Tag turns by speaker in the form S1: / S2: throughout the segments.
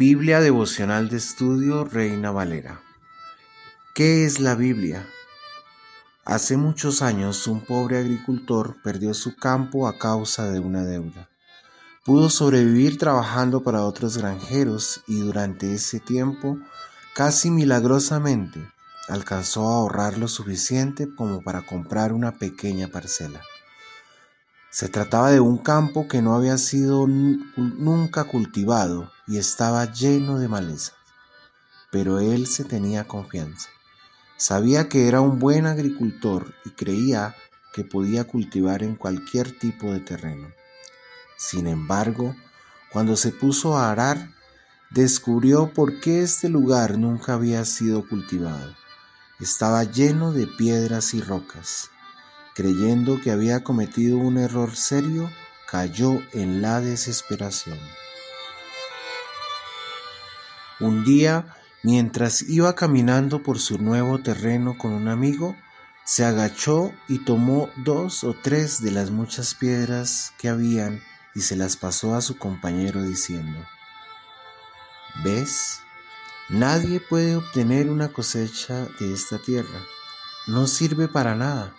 S1: Biblia devocional de estudio Reina Valera. ¿Qué es la Biblia? Hace muchos años un pobre agricultor perdió su campo a causa de una deuda. Pudo sobrevivir trabajando para otros granjeros y durante ese tiempo, casi milagrosamente, alcanzó a ahorrar lo suficiente como para comprar una pequeña parcela. Se trataba de un campo que no había sido nunca cultivado y estaba lleno de maleza. Pero él se tenía confianza. Sabía que era un buen agricultor y creía que podía cultivar en cualquier tipo de terreno. Sin embargo, cuando se puso a arar, descubrió por qué este lugar nunca había sido cultivado. Estaba lleno de piedras y rocas creyendo que había cometido un error serio, cayó en la desesperación. Un día, mientras iba caminando por su nuevo terreno con un amigo, se agachó y tomó dos o tres de las muchas piedras que habían y se las pasó a su compañero diciendo, ¿ves? Nadie puede obtener una cosecha de esta tierra. No sirve para nada.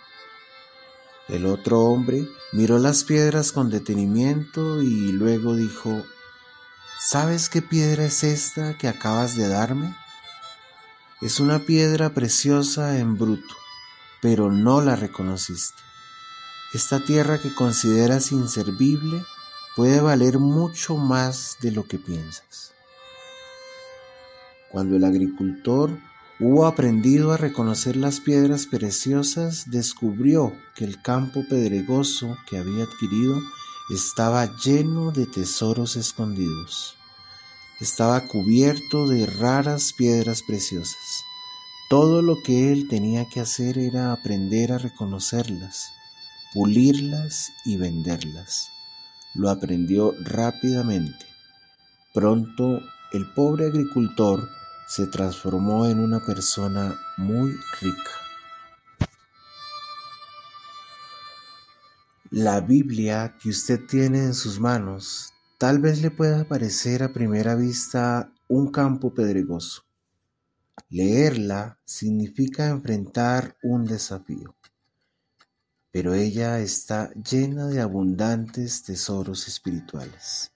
S1: El otro hombre miró las piedras con detenimiento y luego dijo, ¿Sabes qué piedra es esta que acabas de darme? Es una piedra preciosa en bruto, pero no la reconociste. Esta tierra que consideras inservible puede valer mucho más de lo que piensas. Cuando el agricultor hubo aprendido a reconocer las piedras preciosas, descubrió que el campo pedregoso que había adquirido estaba lleno de tesoros escondidos. Estaba cubierto de raras piedras preciosas. Todo lo que él tenía que hacer era aprender a reconocerlas, pulirlas y venderlas. Lo aprendió rápidamente. Pronto el pobre agricultor se transformó en una persona muy rica. La Biblia que usted tiene en sus manos tal vez le pueda parecer a primera vista un campo pedregoso. Leerla significa enfrentar un desafío, pero ella está llena de abundantes tesoros espirituales.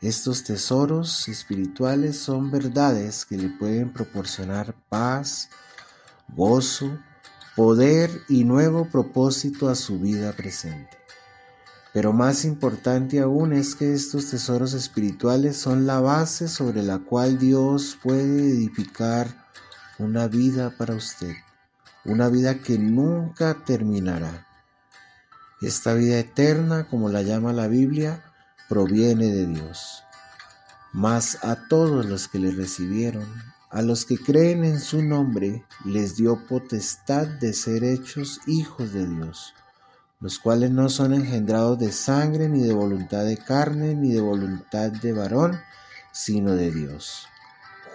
S1: Estos tesoros espirituales son verdades que le pueden proporcionar paz, gozo, poder y nuevo propósito a su vida presente. Pero más importante aún es que estos tesoros espirituales son la base sobre la cual Dios puede edificar una vida para usted, una vida que nunca terminará. Esta vida eterna, como la llama la Biblia, proviene de Dios. Mas a todos los que le recibieron, a los que creen en su nombre, les dio potestad de ser hechos hijos de Dios, los cuales no son engendrados de sangre, ni de voluntad de carne, ni de voluntad de varón, sino de Dios.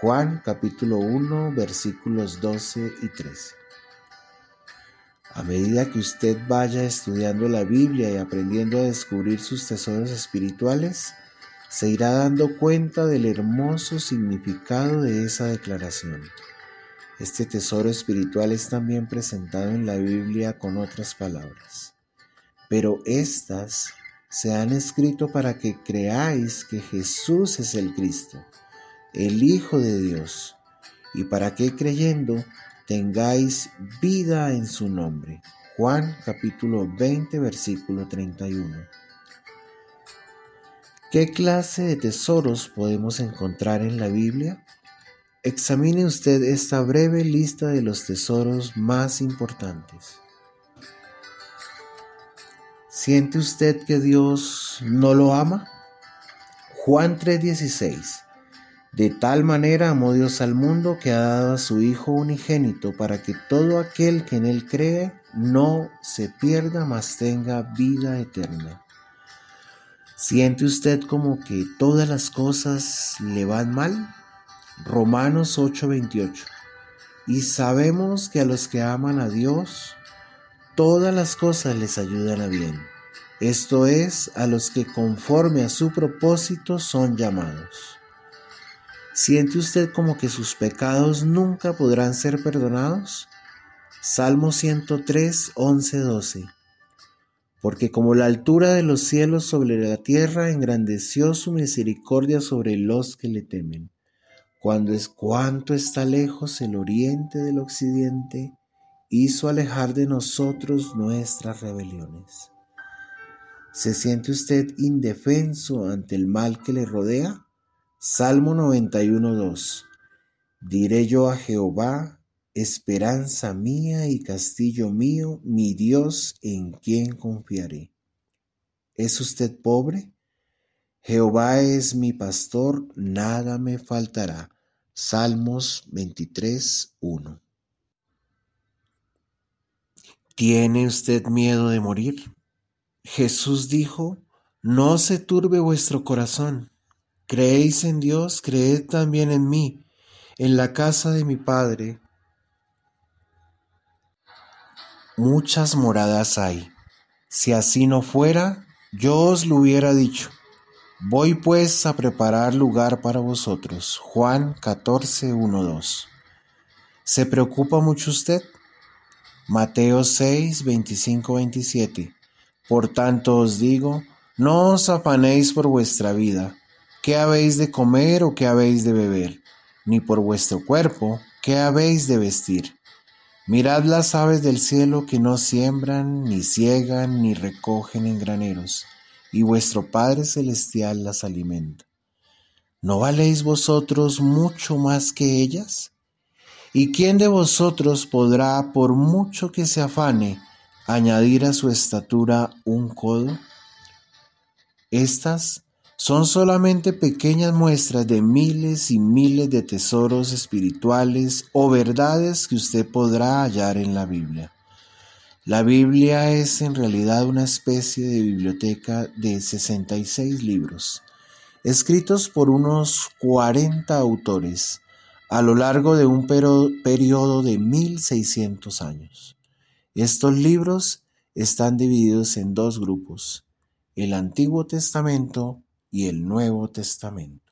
S1: Juan capítulo 1 versículos 12 y 13. A medida que usted vaya estudiando la Biblia y aprendiendo a descubrir sus tesoros espirituales, se irá dando cuenta del hermoso significado de esa declaración. Este tesoro espiritual es también presentado en la Biblia con otras palabras. Pero estas se han escrito para que creáis que Jesús es el Cristo, el Hijo de Dios, y para que creyendo tengáis vida en su nombre. Juan capítulo 20 versículo 31. ¿Qué clase de tesoros podemos encontrar en la Biblia? Examine usted esta breve lista de los tesoros más importantes. ¿Siente usted que Dios no lo ama? Juan 3:16 de tal manera amó Dios al mundo que ha dado a su Hijo unigénito para que todo aquel que en Él cree no se pierda, mas tenga vida eterna. ¿Siente usted como que todas las cosas le van mal? Romanos 8:28. Y sabemos que a los que aman a Dios, todas las cosas les ayudan a bien. Esto es, a los que conforme a su propósito son llamados. ¿Siente usted como que sus pecados nunca podrán ser perdonados? Salmo 103, 11, 12. Porque como la altura de los cielos sobre la tierra engrandeció su misericordia sobre los que le temen. Cuando es cuánto está lejos el oriente del occidente, hizo alejar de nosotros nuestras rebeliones. ¿Se siente usted indefenso ante el mal que le rodea? Salmo 91.2 Diré yo a Jehová, esperanza mía y castillo mío, mi Dios en quien confiaré. ¿Es usted pobre? Jehová es mi pastor, nada me faltará. Salmos 23.1 ¿Tiene usted miedo de morir? Jesús dijo, no se turbe vuestro corazón. Creéis en Dios, creed también en mí. En la casa de mi Padre muchas moradas hay. Si así no fuera, yo os lo hubiera dicho. Voy pues a preparar lugar para vosotros. Juan 14, 1, 2. ¿Se preocupa mucho usted? Mateo 6, 25, 27. Por tanto os digo, no os afanéis por vuestra vida ¿qué habéis de comer o qué habéis de beber? Ni por vuestro cuerpo, ¿qué habéis de vestir? Mirad las aves del cielo que no siembran, ni ciegan, ni recogen en graneros, y vuestro Padre Celestial las alimenta. ¿No valéis vosotros mucho más que ellas? ¿Y quién de vosotros podrá, por mucho que se afane, añadir a su estatura un codo? Estas son solamente pequeñas muestras de miles y miles de tesoros espirituales o verdades que usted podrá hallar en la Biblia. La Biblia es en realidad una especie de biblioteca de 66 libros, escritos por unos 40 autores a lo largo de un periodo de 1600 años. Estos libros están divididos en dos grupos, el Antiguo Testamento y el Nuevo Testamento.